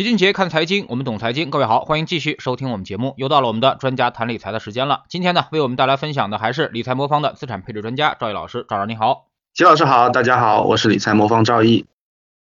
齐俊杰看财经，我们懂财经。各位好，欢迎继续收听我们节目。又到了我们的专家谈理财的时间了。今天呢，为我们带来分享的还是理财魔方的资产配置专家赵毅老师。赵老师你好，齐老师好，大家好，我是理财魔方赵毅。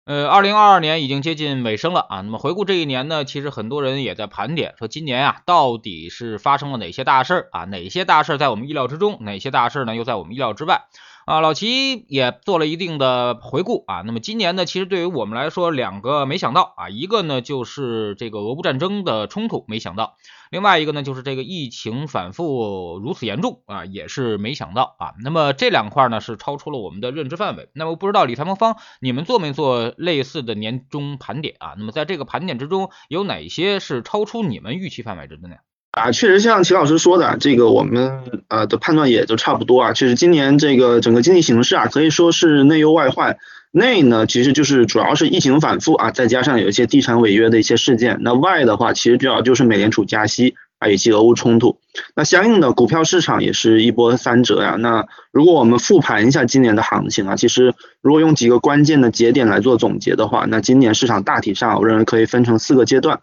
呃，二零二二年已经接近尾声了啊。那么回顾这一年呢，其实很多人也在盘点，说今年啊，到底是发生了哪些大事儿啊？哪些大事儿在我们意料之中？哪些大事儿呢又在我们意料之外？啊，老齐也做了一定的回顾啊。那么今年呢，其实对于我们来说，两个没想到啊，一个呢就是这个俄乌战争的冲突没想到，另外一个呢就是这个疫情反复如此严重啊，也是没想到啊。那么这两块呢是超出了我们的认知范围。那么不知道理财魔方你们做没做类似的年终盘点啊？那么在这个盘点之中，有哪些是超出你们预期范围之内呢？啊，确实像齐老师说的，这个我们呃的判断也都差不多啊。确实今年这个整个经济形势啊，可以说是内忧外患。内呢，其实就是主要是疫情反复啊，再加上有一些地产违约的一些事件。那外的话，其实主要就是美联储加息啊，以及俄乌冲突。那相应的股票市场也是一波三折呀。那如果我们复盘一下今年的行情啊，其实如果用几个关键的节点来做总结的话，那今年市场大体上我认为可以分成四个阶段。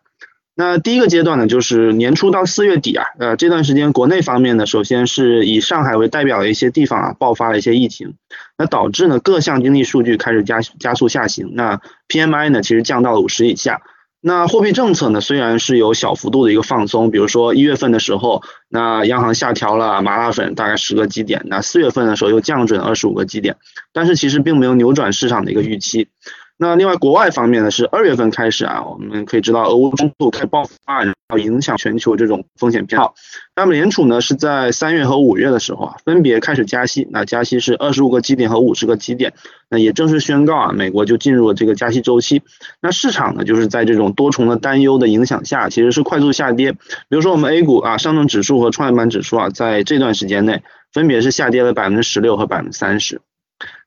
那第一个阶段呢，就是年初到四月底啊，呃这段时间国内方面呢，首先是以上海为代表的一些地方啊，爆发了一些疫情，那导致呢各项经济数据开始加加速下行，那 PMI 呢其实降到了五十以下，那货币政策呢虽然是有小幅度的一个放松，比如说一月份的时候，那央行下调了麻辣粉大概十个基点，那四月份的时候又降准二十五个基点，但是其实并没有扭转市场的一个预期。那另外国外方面呢，是二月份开始啊，我们可以知道俄乌冲突开始爆发，然后影响全球这种风险偏好。那美联储呢是在三月和五月的时候啊，分别开始加息，那加息是二十五个基点和五十个基点，那也正式宣告啊，美国就进入了这个加息周期。那市场呢，就是在这种多重的担忧的影响下，其实是快速下跌。比如说我们 A 股啊，上证指数和创业板指数啊，在这段时间内分别是下跌了百分之十六和百分之三十。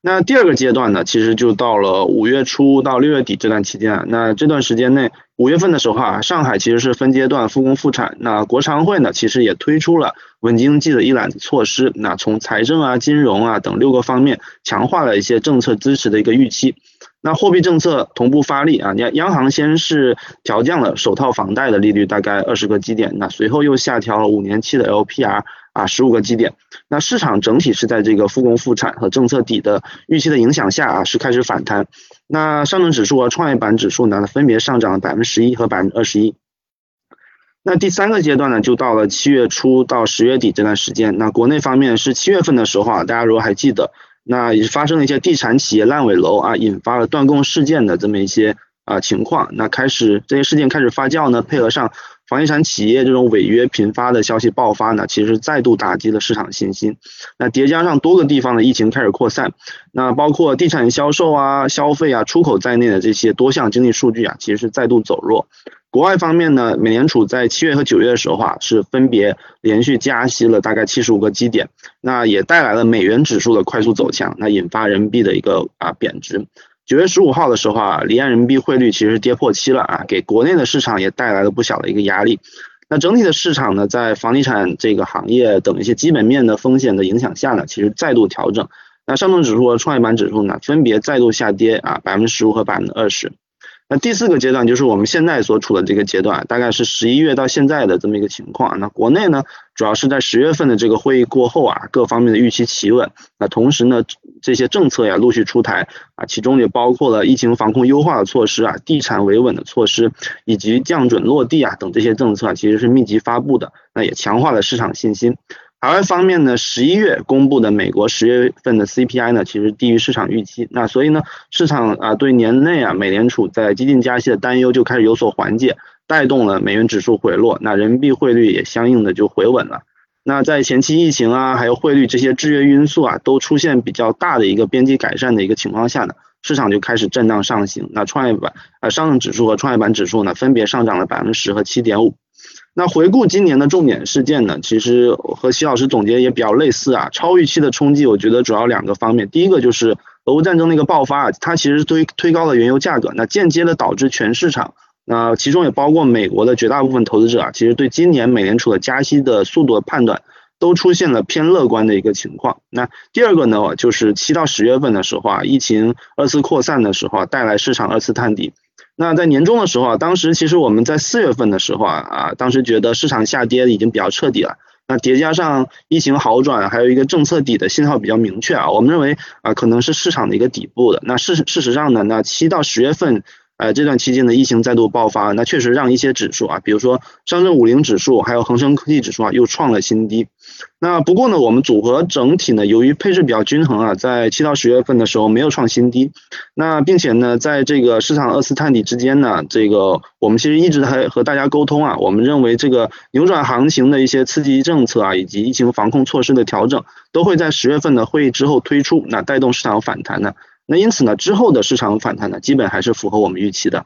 那第二个阶段呢，其实就到了五月初到六月底这段期间。那这段时间内，五月份的时候啊，上海其实是分阶段复工复产。那国常会呢，其实也推出了稳经济的一揽子措施。那从财政啊、金融啊等六个方面，强化了一些政策支持的一个预期。那货币政策同步发力啊，央央行先是调降了首套房贷的利率大概二十个基点，那随后又下调了五年期的 LPR。啊，十五个基点，那市场整体是在这个复工复产和政策底的预期的影响下啊，是开始反弹。那上证指数和创业板指数呢，分别上涨了百分之十一和百分之二十一。那第三个阶段呢，就到了七月初到十月底这段时间。那国内方面是七月份的时候啊，大家如果还记得，那也发生了一些地产企业烂尾楼啊，引发了断供事件的这么一些啊情况。那开始这些事件开始发酵呢，配合上。房地产企业这种违约频发的消息爆发呢，其实再度打击了市场信心。那叠加上多个地方的疫情开始扩散，那包括地产销售啊、消费啊、出口在内的这些多项经济数据啊，其实是再度走弱。国外方面呢，美联储在七月和九月的时候啊，是分别连续加息了大概七十五个基点，那也带来了美元指数的快速走强，那引发人民币的一个啊贬值。九月十五号的时候啊，离岸人民币汇率其实跌破七了啊，给国内的市场也带来了不小的一个压力。那整体的市场呢，在房地产这个行业等一些基本面的风险的影响下呢，其实再度调整。那上证指数和创业板指数呢，分别再度下跌啊，百分之十五和百分之二十。那第四个阶段就是我们现在所处的这个阶段，大概是十一月到现在的这么一个情况。那国内呢，主要是在十月份的这个会议过后啊，各方面的预期企稳。那同时呢，这些政策呀陆续出台啊，其中也包括了疫情防控优化的措施啊、地产维稳的措施以及降准落地啊等这些政策，其实是密集发布的，那也强化了市场信心。海外方面呢，十一月公布的美国十月份的 CPI 呢，其实低于市场预期。那所以呢，市场啊对年内啊美联储在激进加息的担忧就开始有所缓解，带动了美元指数回落，那人民币汇率也相应的就回稳了。那在前期疫情啊，还有汇率这些制约因素啊，都出现比较大的一个边际改善的一个情况下呢，市场就开始震荡上行。那创业板啊上证指数和创业板指数呢，分别上涨了百分之十和七点五。那回顾今年的重点事件呢，其实和齐老师总结也比较类似啊。超预期的冲击，我觉得主要两个方面。第一个就是俄乌战争的一个爆发啊，它其实推推高了原油价格，那间接的导致全市场，那其中也包括美国的绝大部分投资者啊，其实对今年美联储的加息的速度的判断都出现了偏乐观的一个情况。那第二个呢，就是七到十月份的时候啊，疫情二次扩散的时候啊，带来市场二次探底。那在年终的时候啊，当时其实我们在四月份的时候啊啊，当时觉得市场下跌已经比较彻底了。那叠加上疫情好转，还有一个政策底的信号比较明确啊，我们认为啊可能是市场的一个底部的。那事事实上呢，那七到十月份。呃，这段期间的疫情再度爆发，那确实让一些指数啊，比如说上证五零指数，还有恒生科技指数啊，又创了新低。那不过呢，我们组合整体呢，由于配置比较均衡啊，在七到十月份的时候没有创新低。那并且呢，在这个市场二次探底之间呢，这个我们其实一直还和大家沟通啊，我们认为这个扭转行情的一些刺激政策啊，以及疫情防控措施的调整，都会在十月份的会议之后推出，那带动市场反弹呢。那因此呢，之后的市场反弹呢，基本还是符合我们预期的。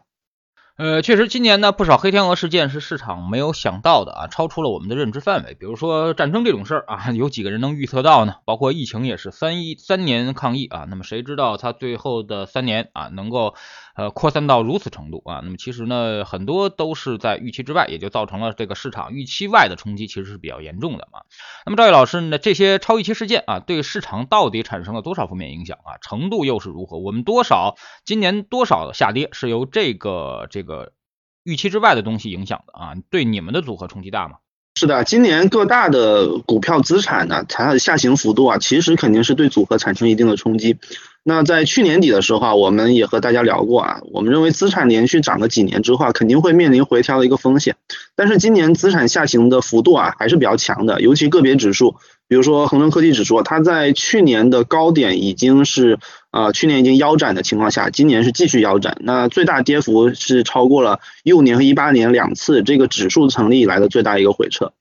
呃，确实，今年呢，不少黑天鹅事件是市场没有想到的啊，超出了我们的认知范围。比如说战争这种事儿啊，有几个人能预测到呢？包括疫情也是三一三年抗疫啊，那么谁知道它最后的三年啊，能够呃扩散到如此程度啊？那么其实呢，很多都是在预期之外，也就造成了这个市场预期外的冲击，其实是比较严重的嘛。那么赵毅老师呢，这些超预期事件啊，对市场到底产生了多少负面影响啊？程度又是如何？我们多少今年多少下跌是由这个这？个预期之外的东西影响的啊，对你们的组合冲击大吗？是的，今年各大的股票资产呢，它的下行幅度啊，其实肯定是对组合产生一定的冲击。那在去年底的时候啊，我们也和大家聊过啊，我们认为资产连续涨了几年之后啊，肯定会面临回调的一个风险。但是今年资产下行的幅度啊，还是比较强的，尤其个别指数，比如说恒生科技指数，它在去年的高点已经是呃去年已经腰斩的情况下，今年是继续腰斩，那最大跌幅是超过了一五年和一八年两次这个指数成立以来的最大一个回撤。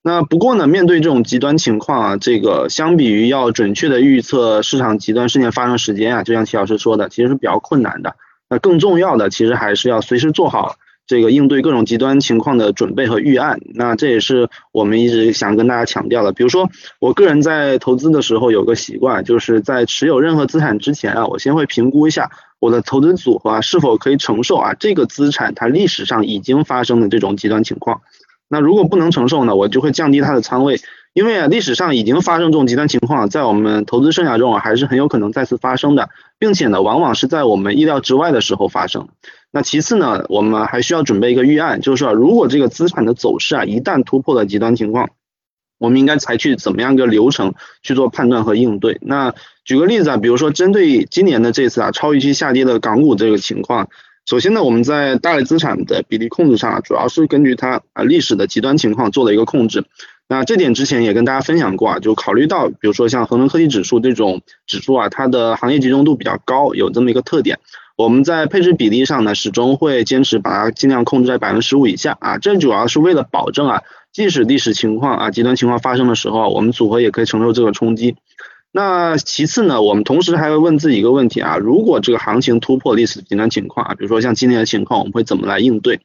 那不过呢，面对这种极端情况啊，这个相比于要准确的预测市场极端事件发生时间啊，就像齐老师说的，其实是比较困难的。那更重要的，其实还是要随时做好这个应对各种极端情况的准备和预案。那这也是我们一直想跟大家强调的。比如说，我个人在投资的时候有个习惯，就是在持有任何资产之前啊，我先会评估一下我的投资组合啊是否可以承受啊这个资产它历史上已经发生的这种极端情况。那如果不能承受呢，我就会降低它的仓位，因为啊历史上已经发生这种极端情况，在我们投资生涯中啊还是很有可能再次发生的，并且呢往往是在我们意料之外的时候发生。那其次呢，我们还需要准备一个预案，就是说如果这个资产的走势啊一旦突破了极端情况，我们应该采取怎么样一个流程去做判断和应对。那举个例子啊，比如说针对今年的这次啊超预期下跌的港股这个情况。首先呢，我们在大类资产的比例控制上啊，主要是根据它啊历史的极端情况做了一个控制。那这点之前也跟大家分享过啊，就考虑到比如说像恒生科技指数这种指数啊，它的行业集中度比较高，有这么一个特点。我们在配置比例上呢，始终会坚持把它尽量控制在百分之十五以下啊，这主要是为了保证啊，即使历史情况啊极端情况发生的时候，我们组合也可以承受这个冲击。那其次呢，我们同时还会问自己一个问题啊，如果这个行情突破历史极端情况啊，比如说像今年的情况，我们会怎么来应对？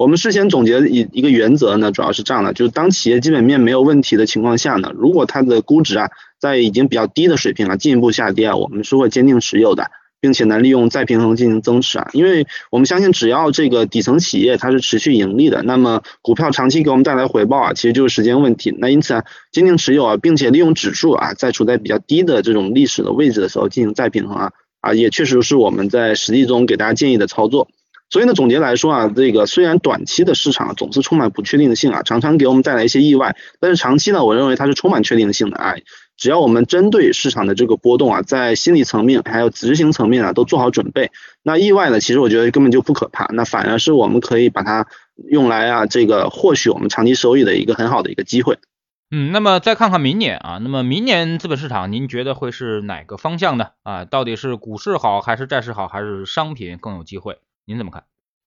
我们事先总结一一个原则呢，主要是这样的，就是当企业基本面没有问题的情况下呢，如果它的估值啊在已经比较低的水平啊进一步下跌啊，我们是会坚定持有的。并且呢，利用再平衡进行增持啊，因为我们相信，只要这个底层企业它是持续盈利的，那么股票长期给我们带来回报啊，其实就是时间问题。那因此啊，坚定持有啊，并且利用指数啊，在处在比较低的这种历史的位置的时候进行再平衡啊，啊，也确实是我们在实际中给大家建议的操作。所以呢，总结来说啊，这个虽然短期的市场总是充满不确定性啊，常常给我们带来一些意外，但是长期呢，我认为它是充满确定性的啊。只要我们针对市场的这个波动啊，在心理层面还有执行层面啊，都做好准备，那意外呢，其实我觉得根本就不可怕，那反而是我们可以把它用来啊，这个获取我们长期收益的一个很好的一个机会。嗯，那么再看看明年啊，那么明年资本市场您觉得会是哪个方向呢？啊，到底是股市好，还是债市好，还是商品更有机会？您怎么看？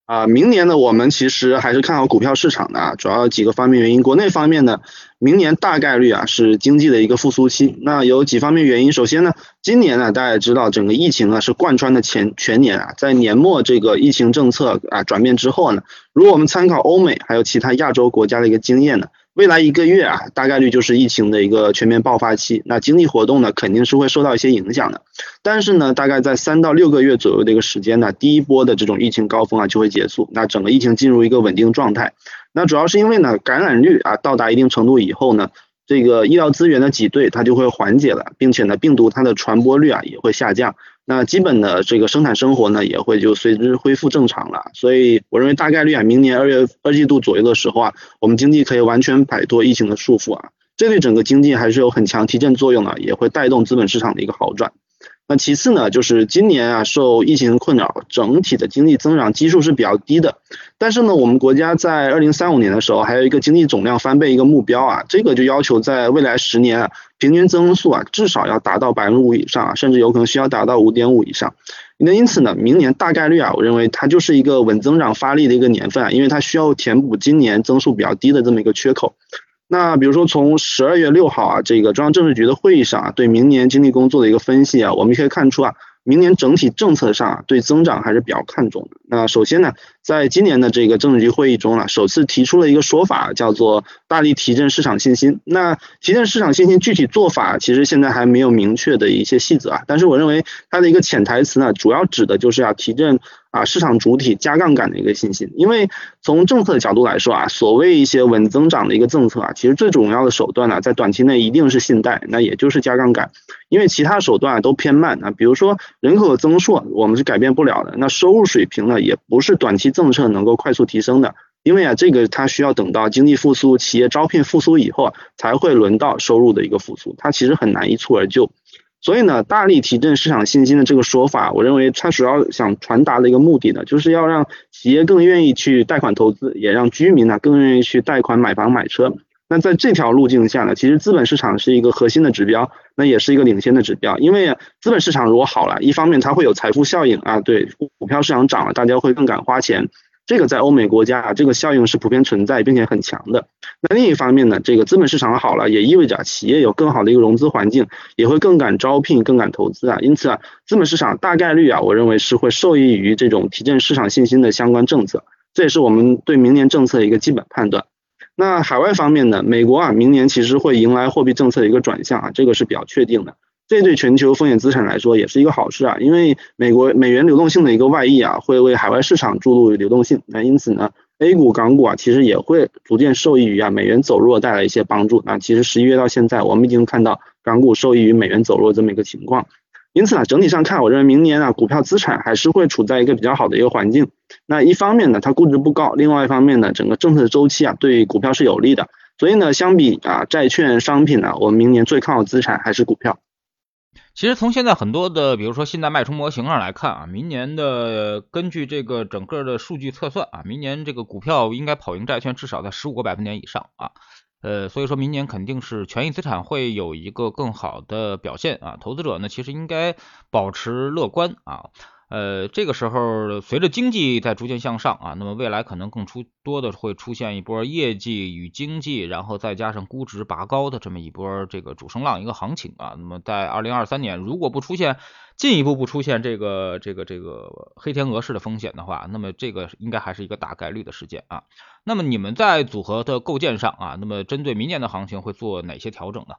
啊，明年呢，我们其实还是看好股票市场的啊，主要几个方面原因。国内方面呢，明年大概率啊是经济的一个复苏期。那有几方面原因，首先呢，今年呢大家也知道，整个疫情啊是贯穿的前全年啊，在年末这个疫情政策啊转变之后呢，如果我们参考欧美还有其他亚洲国家的一个经验呢。未来一个月啊，大概率就是疫情的一个全面爆发期，那经济活动呢肯定是会受到一些影响的。但是呢，大概在三到六个月左右的一个时间呢，第一波的这种疫情高峰啊就会结束，那整个疫情进入一个稳定状态。那主要是因为呢，感染率啊到达一定程度以后呢，这个医疗资源的挤兑它就会缓解了，并且呢，病毒它的传播率啊也会下降。那基本的这个生产生活呢也会就随之恢复正常了。所以我认为大概率啊，明年二月二季度左右的时候啊，我们经济可以完全摆脱疫情的束缚啊，这对整个经济还是有很强提振作用的，也会带动资本市场的一个好转。那其次呢，就是今年啊，受疫情困扰，整体的经济增长基数是比较低的。但是呢，我们国家在二零三五年的时候，还有一个经济总量翻倍一个目标啊，这个就要求在未来十年啊，平均增速啊，至少要达到百分之五以上啊，甚至有可能需要达到五点五以上。那因此呢，明年大概率啊，我认为它就是一个稳增长发力的一个年份啊，因为它需要填补今年增速比较低的这么一个缺口。那比如说从十二月六号啊，这个中央政治局的会议上啊，对明年经济工作的一个分析啊，我们可以看出啊。明年整体政策上啊，对增长还是比较看重的。那首先呢，在今年的这个政治局会议中啊，首次提出了一个说法，叫做大力提振市场信心。那提振市场信心具体做法，其实现在还没有明确的一些细则啊。但是我认为它的一个潜台词呢，主要指的就是要提振。啊，市场主体加杠杆的一个信心，因为从政策的角度来说啊，所谓一些稳增长的一个政策啊，其实最重要的手段呢，在短期内一定是信贷，那也就是加杠杆，因为其他手段都偏慢啊，比如说人口的增速我们是改变不了的，那收入水平呢，也不是短期政策能够快速提升的，因为啊，这个它需要等到经济复苏、企业招聘复苏以后啊，才会轮到收入的一个复苏，它其实很难一蹴而就。所以呢，大力提振市场信心的这个说法，我认为它主要想传达的一个目的呢，就是要让企业更愿意去贷款投资，也让居民呢更愿意去贷款买房买车。那在这条路径下呢，其实资本市场是一个核心的指标，那也是一个领先的指标。因为资本市场如果好了，一方面它会有财富效应啊，对，股票市场涨了，大家会更敢花钱。这个在欧美国家啊，这个效应是普遍存在并且很强的。那另一方面呢，这个资本市场好了，也意味着企业有更好的一个融资环境，也会更敢招聘、更敢投资啊。因此啊，资本市场大概率啊，我认为是会受益于这种提振市场信心的相关政策。这也是我们对明年政策的一个基本判断。那海外方面呢，美国啊，明年其实会迎来货币政策的一个转向啊，这个是比较确定的。这对全球风险资产来说也是一个好事啊，因为美国美元流动性的一个外溢啊，会为海外市场注入流动性。那因此呢，A 股、港股啊，其实也会逐渐受益于啊美元走弱带来一些帮助。那其实十一月到现在，我们已经看到港股受益于美元走弱这么一个情况。因此呢，整体上看，我认为明年啊，股票资产还是会处在一个比较好的一个环境。那一方面呢，它估值不高；另外一方面呢，整个政策周期啊，对股票是有利的。所以呢，相比啊债券、商品呢，我们明年最看好资产还是股票。其实从现在很多的，比如说信贷脉冲模型上来看啊，明年的根据这个整个的数据测算啊，明年这个股票应该跑赢债券至少在十五个百分点以上啊，呃，所以说明年肯定是权益资产会有一个更好的表现啊，投资者呢其实应该保持乐观啊。呃，这个时候随着经济在逐渐向上啊，那么未来可能更出多的会出现一波业绩与经济，然后再加上估值拔高的这么一波这个主升浪一个行情啊。那么在二零二三年，如果不出现进一步不出现这个这个这个黑天鹅式的风险的话，那么这个应该还是一个大概率的事件啊。那么你们在组合的构建上啊，那么针对明年的行情会做哪些调整呢？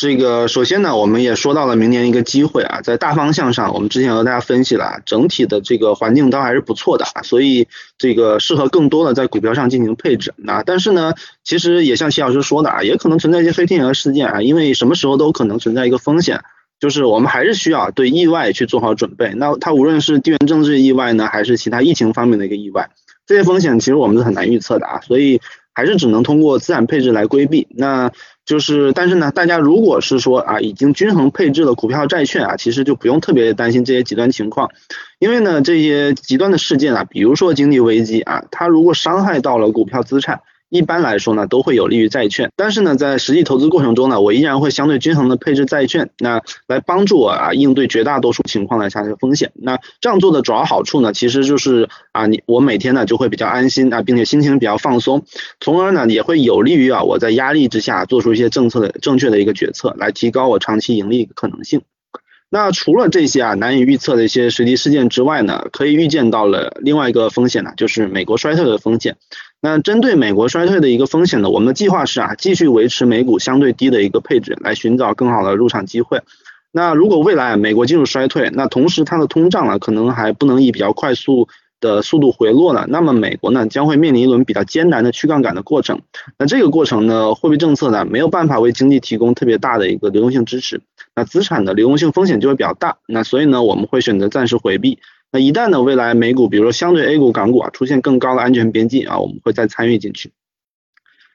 这个首先呢，我们也说到了明年一个机会啊，在大方向上，我们之前和大家分析了，整体的这个环境都还是不错的啊，所以这个适合更多的在股票上进行配置啊。但是呢，其实也像齐老师说的啊，也可能存在一些黑天鹅事件啊，因为什么时候都可能存在一个风险，就是我们还是需要对意外去做好准备。那它无论是地缘政治意外呢，还是其他疫情方面的一个意外，这些风险其实我们是很难预测的啊，所以还是只能通过资产配置来规避。那就是，但是呢，大家如果是说啊，已经均衡配置了股票、债券啊，其实就不用特别担心这些极端情况，因为呢，这些极端的事件啊，比如说经济危机啊，它如果伤害到了股票资产。一般来说呢，都会有利于债券，但是呢，在实际投资过程中呢，我依然会相对均衡的配置债券，那来帮助我啊应对绝大多数情况的下的风险。那这样做的主要好处呢，其实就是啊你我每天呢就会比较安心啊，并且心情比较放松，从而呢也会有利于啊我在压力之下做出一些政策的正确的一个决策，来提高我长期盈利可能性。那除了这些啊难以预测的一些随机事件之外呢，可以预见到了另外一个风险呢，就是美国衰退的风险。那针对美国衰退的一个风险呢，我们的计划是啊，继续维持美股相对低的一个配置，来寻找更好的入场机会。那如果未来美国进入衰退，那同时它的通胀呢，可能还不能以比较快速的速度回落了，那么美国呢将会面临一轮比较艰难的去杠杆的过程。那这个过程呢，货币政策呢没有办法为经济提供特别大的一个流动性支持，那资产的流动性风险就会比较大。那所以呢，我们会选择暂时回避。那一旦呢未来美股，比如说相对 A 股、港股啊出现更高的安全边际啊，我们会再参与进去。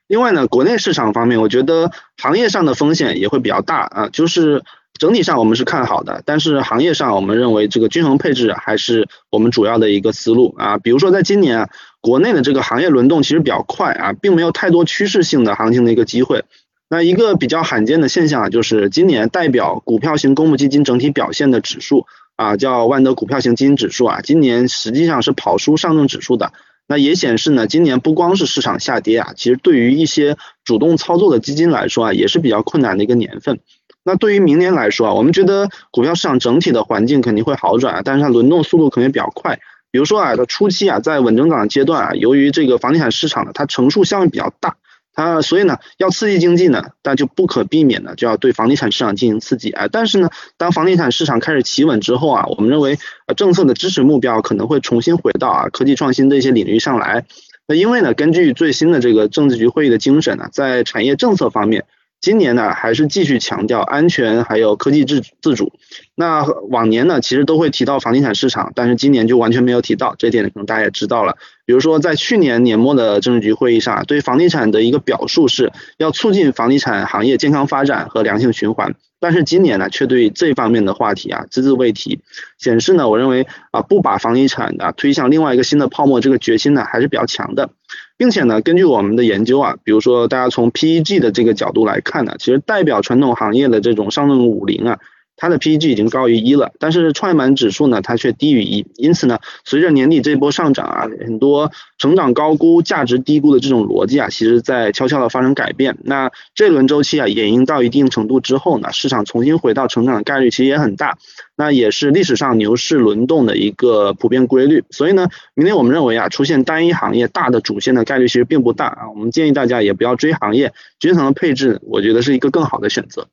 另外呢，国内市场方面，我觉得行业上的风险也会比较大啊，就是整体上我们是看好的，但是行业上我们认为这个均衡配置还是我们主要的一个思路啊。比如说在今年啊，国内的这个行业轮动其实比较快啊，并没有太多趋势性的行情的一个机会。那一个比较罕见的现象啊，就是今年代表股票型公募基金整体表现的指数啊，叫万德股票型基金指数啊，今年实际上是跑输上证指数的。那也显示呢，今年不光是市场下跌啊，其实对于一些主动操作的基金来说啊，也是比较困难的一个年份。那对于明年来说啊，我们觉得股票市场整体的环境肯定会好转，但是它轮动速度肯定比较快。比如说啊，它初期啊，在稳增长阶段啊，由于这个房地产市场呢，它成数相对比较大。它所以呢，要刺激经济呢，那就不可避免的就要对房地产市场进行刺激啊。但是呢，当房地产市场开始企稳之后啊，我们认为呃政策的支持目标可能会重新回到啊科技创新的一些领域上来。那因为呢，根据最新的这个政治局会议的精神呢，在产业政策方面。今年呢，还是继续强调安全，还有科技自自主。那往年呢，其实都会提到房地产市场，但是今年就完全没有提到。这点可能大家也知道了。比如说，在去年年末的政治局会议上，对房地产的一个表述是要促进房地产行业健康发展和良性循环。但是今年呢，却对这方面的话题啊只字未提，显示呢，我认为啊不把房地产啊推向另外一个新的泡沫，这个决心呢还是比较强的。并且呢，根据我们的研究啊，比如说大家从 PEG 的这个角度来看呢，其实代表传统行业的这种上证五零啊。它的 PEG 已经高于一了，但是创业板指数呢，它却低于一。因此呢，随着年底这波上涨啊，很多成长高估、价值低估的这种逻辑啊，其实在悄悄的发生改变。那这轮周期啊，演绎到一定程度之后呢，市场重新回到成长的概率其实也很大。那也是历史上牛市轮动的一个普遍规律。所以呢，明天我们认为啊，出现单一行业大的主线的概率其实并不大啊。我们建议大家也不要追行业，均衡的配置，我觉得是一个更好的选择。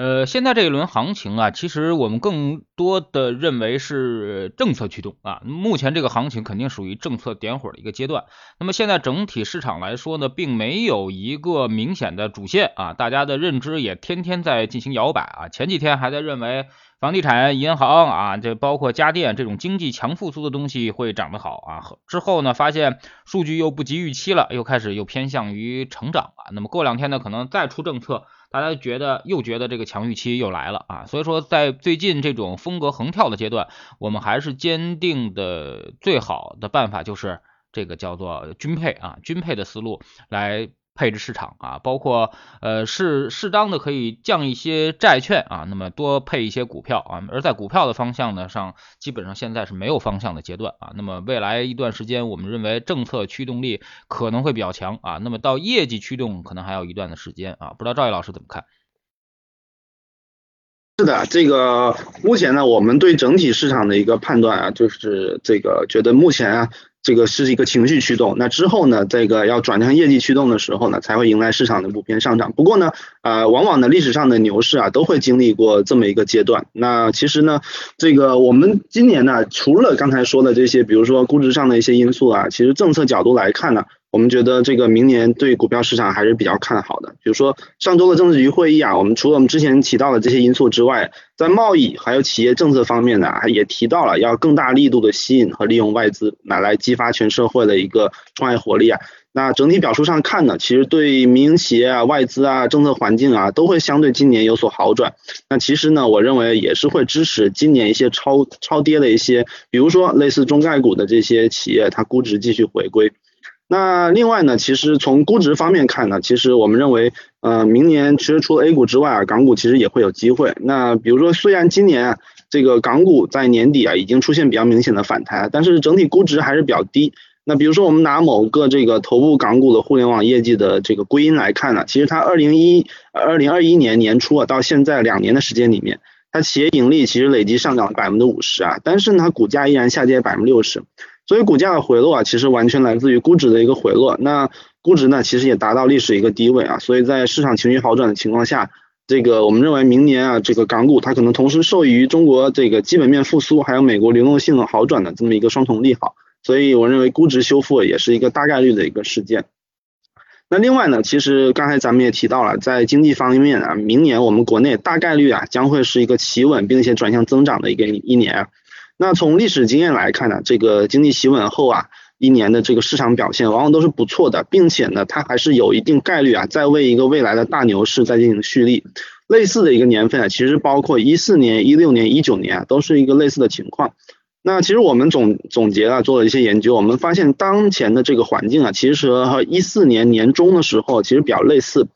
呃，现在这一轮行情啊，其实我们更多的认为是政策驱动啊。目前这个行情肯定属于政策点火的一个阶段。那么现在整体市场来说呢，并没有一个明显的主线啊，大家的认知也天天在进行摇摆啊。前几天还在认为房地产、银行啊，这包括家电这种经济强复苏的东西会涨得好啊。之后呢，发现数据又不及预期了，又开始又偏向于成长啊。那么过两天呢，可能再出政策。大家觉得又觉得这个强预期又来了啊，所以说在最近这种风格横跳的阶段，我们还是坚定的最好的办法就是这个叫做均配啊，均配的思路来。配置市场啊，包括呃适适当的可以降一些债券啊，那么多配一些股票啊，而在股票的方向呢上，基本上现在是没有方向的阶段啊。那么未来一段时间，我们认为政策驱动力可能会比较强啊，那么到业绩驱动可能还有一段的时间啊。不知道赵毅老师怎么看？是的，这个目前呢，我们对整体市场的一个判断啊，就是这个觉得目前啊。这个是一个情绪驱动，那之后呢，这个要转向业绩驱动的时候呢，才会迎来市场的普遍上涨。不过呢，呃，往往呢历史上的牛市啊，都会经历过这么一个阶段。那其实呢，这个我们今年呢，除了刚才说的这些，比如说估值上的一些因素啊，其实政策角度来看呢。我们觉得这个明年对股票市场还是比较看好的。比如说上周的政治局会议啊，我们除了我们之前提到的这些因素之外，在贸易还有企业政策方面呢，也提到了要更大力度的吸引和利用外资，来来激发全社会的一个创业活力啊。那整体表述上看呢，其实对民营企业啊、外资啊、政策环境啊，都会相对今年有所好转。那其实呢，我认为也是会支持今年一些超超跌的一些，比如说类似中概股的这些企业，它估值继续回归。那另外呢，其实从估值方面看呢，其实我们认为，呃，明年其实除了 A 股之外啊，港股其实也会有机会。那比如说，虽然今年这个港股在年底啊已经出现比较明显的反弹，但是整体估值还是比较低。那比如说，我们拿某个这个头部港股的互联网业绩的这个归因来看呢，其实它二零一二零二一年年初啊到现在两年的时间里面，它企业盈利其实累计上涨了百分之五十啊，但是呢，股价依然下跌百分之六十。所以股价的回落啊，其实完全来自于估值的一个回落。那估值呢，其实也达到历史一个低位啊。所以在市场情绪好转的情况下，这个我们认为明年啊，这个港股它可能同时受益于中国这个基本面复苏，还有美国流动性好转的这么一个双重利好，所以我认为估值修复也是一个大概率的一个事件。那另外呢，其实刚才咱们也提到了，在经济方面啊，明年我们国内大概率啊将会是一个企稳并且转向增长的一个一年。那从历史经验来看呢，这个经济企稳后啊。一年的这个市场表现往往都是不错的，并且呢，它还是有一定概率啊，在为一个未来的大牛市在进行蓄力。类似的一个年份啊，其实包括一四年、一六年、一九年啊，都是一个类似的情况。那其实我们总总结啊，做了一些研究，我们发现当前的这个环境啊，其实和一四年年中的时候其实比较类似。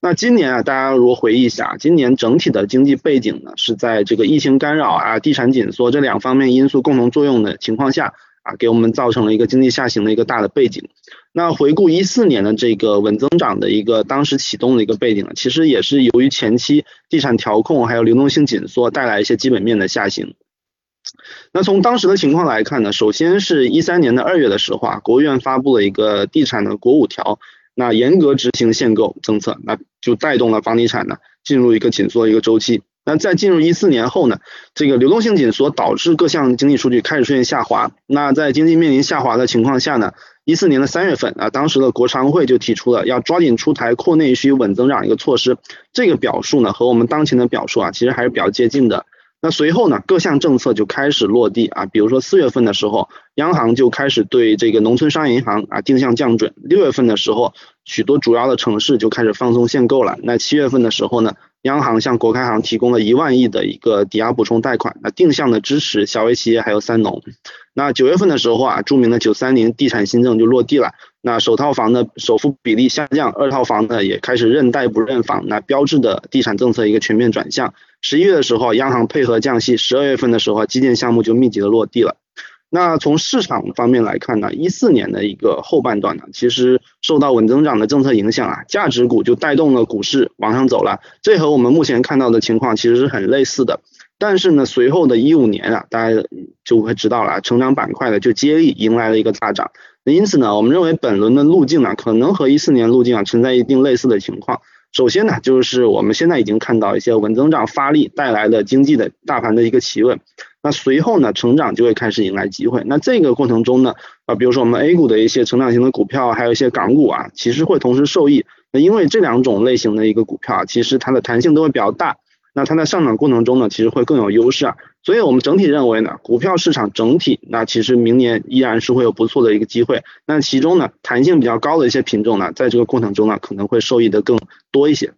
那今年啊，大家如果回忆一下，今年整体的经济背景呢，是在这个疫情干扰啊、地产紧缩这两方面因素共同作用的情况下。啊，给我们造成了一个经济下行的一个大的背景。那回顾一四年的这个稳增长的一个当时启动的一个背景呢，其实也是由于前期地产调控还有流动性紧缩带来一些基本面的下行。那从当时的情况来看呢，首先是一三年的二月的时候啊，国务院发布了一个地产的国五条，那严格执行限购政策，那就带动了房地产呢进入一个紧缩一个周期。那在进入一四年后呢，这个流动性紧缩导致各项经济数据开始出现下滑。那在经济面临下滑的情况下呢，一四年的三月份啊，当时的国常会就提出了要抓紧出台扩内需稳增长一个措施。这个表述呢和我们当前的表述啊，其实还是比较接近的。那随后呢，各项政策就开始落地啊，比如说四月份的时候，央行就开始对这个农村商业银行啊定向降准。六月份的时候，许多主要的城市就开始放松限购了。那七月份的时候呢？央行向国开行提供了一万亿的一个抵押补充贷款，那定向的支持小微企业还有三农。那九月份的时候啊，著名的九三零地产新政就落地了，那首套房的首付比例下降，二套房呢也开始认贷不认房，那标志的地产政策一个全面转向。十一月的时候，央行配合降息，十二月份的时候，基建项目就密集的落地了。那从市场方面来看呢，一四年的一个后半段呢，其实受到稳增长的政策影响啊，价值股就带动了股市往上走了，这和我们目前看到的情况其实是很类似的。但是呢，随后的一五年啊，大家就会知道了，成长板块呢就接力迎来了一个大涨。那因此呢，我们认为本轮的路径呢，可能和一四年路径啊存在一定类似的情况。首先呢，就是我们现在已经看到一些稳增长发力带来的经济的大盘的一个企稳。那随后呢，成长就会开始迎来机会。那这个过程中呢，啊，比如说我们 A 股的一些成长型的股票，还有一些港股啊，其实会同时受益。那因为这两种类型的一个股票啊，其实它的弹性都会比较大。那它在上涨过程中呢，其实会更有优势啊。所以我们整体认为呢，股票市场整体那其实明年依然是会有不错的一个机会。那其中呢，弹性比较高的一些品种呢，在这个过程中呢，可能会受益的更多一些。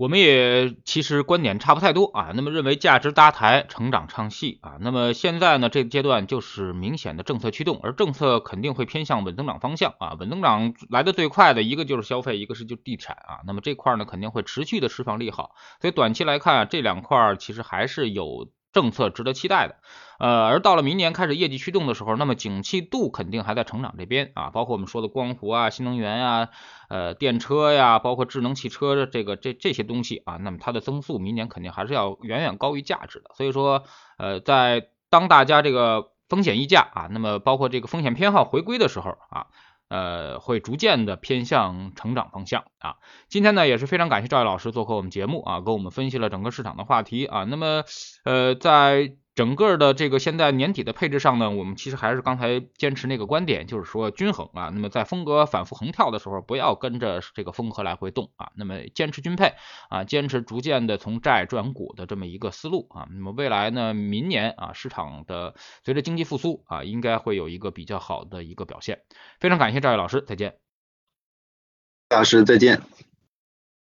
我们也其实观点差不太多啊，那么认为价值搭台，成长唱戏啊，那么现在呢这个阶段就是明显的政策驱动，而政策肯定会偏向稳增长方向啊，稳增长来的最快的一个就是消费，一个是就地产啊，那么这块呢肯定会持续的释放利好，所以短期来看这两块其实还是有。政策值得期待的，呃，而到了明年开始业绩驱动的时候，那么景气度肯定还在成长这边啊，包括我们说的光伏啊、新能源呀、呃电车呀，包括智能汽车的这个这这些东西啊，那么它的增速明年肯定还是要远远高于价值的。所以说，呃，在当大家这个风险溢价啊，那么包括这个风险偏好回归的时候啊。呃，会逐渐的偏向成长方向啊。今天呢也是非常感谢赵毅老师做客我们节目啊，给我们分析了整个市场的话题啊。那么呃，在整个的这个现在年底的配置上呢，我们其实还是刚才坚持那个观点，就是说均衡啊。那么在风格反复横跳的时候，不要跟着这个风格来回动啊。那么坚持均配啊，坚持逐渐的从债转股的这么一个思路啊。那么未来呢，明年啊，市场的随着经济复苏啊，应该会有一个比较好的一个表现。非常感谢赵毅老师，再见。老师再见。